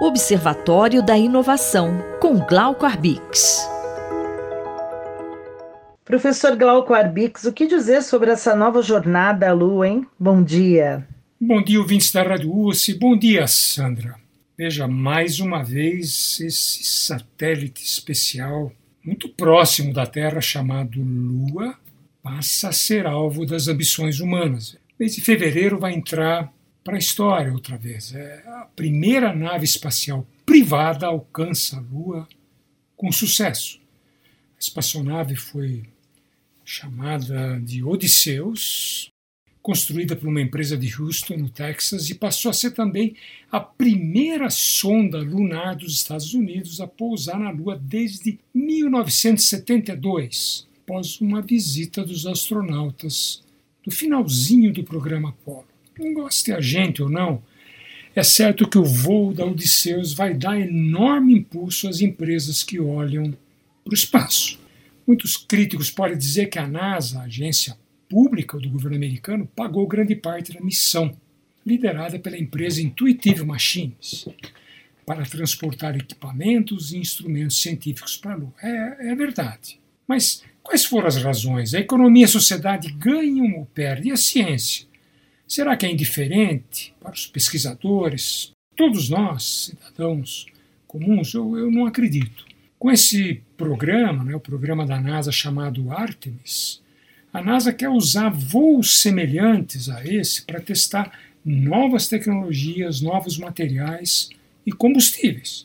Observatório da Inovação, com Glauco Arbix. Professor Glauco Arbix, o que dizer sobre essa nova jornada à Lua, hein? Bom dia. Bom dia, ouvintes da Rádio USP. Bom dia, Sandra. Veja, mais uma vez, esse satélite especial, muito próximo da Terra, chamado Lua, passa a ser alvo das ambições humanas. O mês de fevereiro vai entrar para a história outra vez. É, a primeira nave espacial privada alcança a Lua com sucesso. A espaçonave foi chamada de Odisseus, construída por uma empresa de Houston, no Texas, e passou a ser também a primeira sonda lunar dos Estados Unidos a pousar na Lua desde 1972, após uma visita dos astronautas do finalzinho do programa Apollo não goste a gente ou não, é certo que o voo da Odisseus vai dar enorme impulso às empresas que olham para o espaço. Muitos críticos podem dizer que a NASA, a agência pública do governo americano, pagou grande parte da missão, liderada pela empresa Intuitive Machines, para transportar equipamentos e instrumentos científicos para a Lua. É, é verdade. Mas quais foram as razões? A economia e a sociedade ganham ou perdem? E a ciência? Será que é indiferente para os pesquisadores, todos nós, cidadãos comuns? Eu, eu não acredito. Com esse programa, né, o programa da NASA chamado Artemis, a NASA quer usar voos semelhantes a esse para testar novas tecnologias, novos materiais e combustíveis.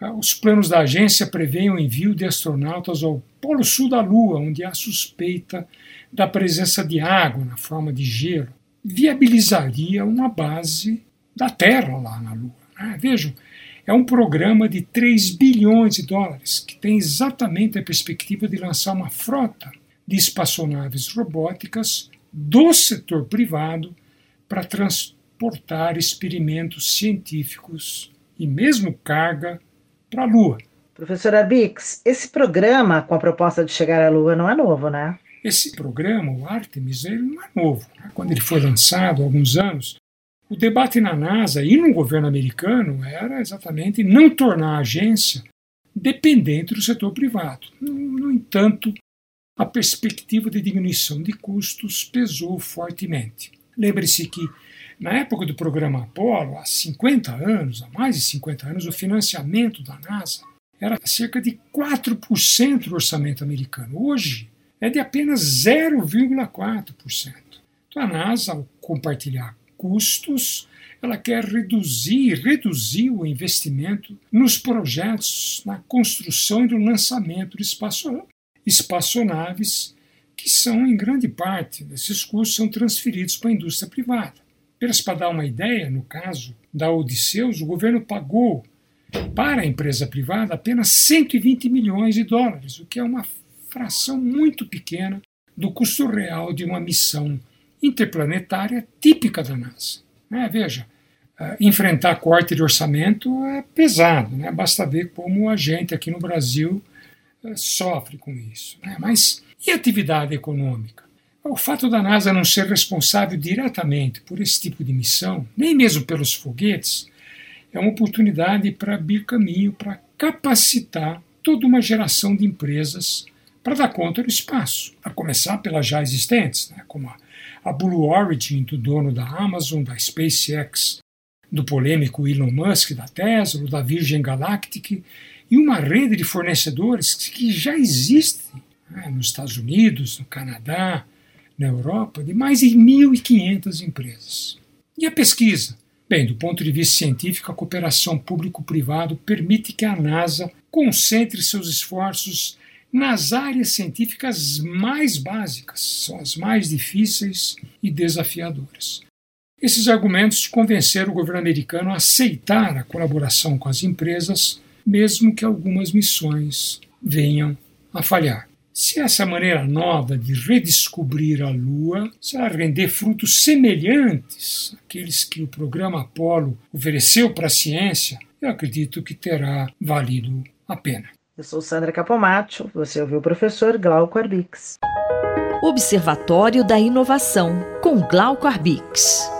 Ah, os planos da agência prevêem o envio de astronautas ao Polo Sul da Lua, onde há suspeita da presença de água na forma de gelo viabilizaria uma base da Terra lá na Lua. Né? Vejam, é um programa de 3 bilhões de dólares que tem exatamente a perspectiva de lançar uma frota de espaçonaves robóticas do setor privado para transportar experimentos científicos e mesmo carga para a Lua. Professor Arbix, esse programa com a proposta de chegar à Lua não é novo, né? Esse programa, o Artemis, ele não é novo. Quando ele foi lançado há alguns anos, o debate na NASA e no governo americano era exatamente não tornar a agência dependente do setor privado. No entanto, a perspectiva de diminuição de custos pesou fortemente. Lembre-se que, na época do programa Apollo, há 50 anos, há mais de 50 anos, o financiamento da NASA era cerca de 4% do orçamento americano. Hoje, é de apenas 0,4%. Então a NASA, ao compartilhar custos, ela quer reduzir, reduzir o investimento nos projetos, na construção e no lançamento de espaço, espaçonaves, que são, em grande parte, desses custos são transferidos para a indústria privada. Apenas para dar uma ideia, no caso da Odisseus, o governo pagou para a empresa privada apenas 120 milhões de dólares, o que é uma fração muito pequena do custo real de uma missão interplanetária típica da NASA. É, veja, uh, enfrentar corte de orçamento é pesado, né? basta ver como a gente aqui no Brasil uh, sofre com isso. Né? Mas e atividade econômica? O fato da NASA não ser responsável diretamente por esse tipo de missão, nem mesmo pelos foguetes, é uma oportunidade para abrir caminho para capacitar toda uma geração de empresas para dar conta do espaço, a começar pelas já existentes, né, como a, Blue Origin, do dono da Amazon, da SpaceX, do polêmico Elon Musk, da Tesla, da Virgin Galactic, e uma rede de fornecedores que já existe né, nos Estados Unidos, no Canadá, na Europa, de mais de 1.500 empresas. E a pesquisa? Bem, do ponto de vista científico, a cooperação público-privado permite que a NASA concentre seus esforços nas áreas científicas mais básicas, são as mais difíceis e desafiadoras. Esses argumentos convenceram o governo americano a aceitar a colaboração com as empresas, mesmo que algumas missões venham a falhar. Se essa maneira nova de redescobrir a Lua será render frutos semelhantes àqueles que o programa Apollo ofereceu para a ciência, eu acredito que terá valido a pena. Eu sou Sandra Capomatto, você ouviu o professor Glauco Arbix. Observatório da Inovação, com Glauco Arbix.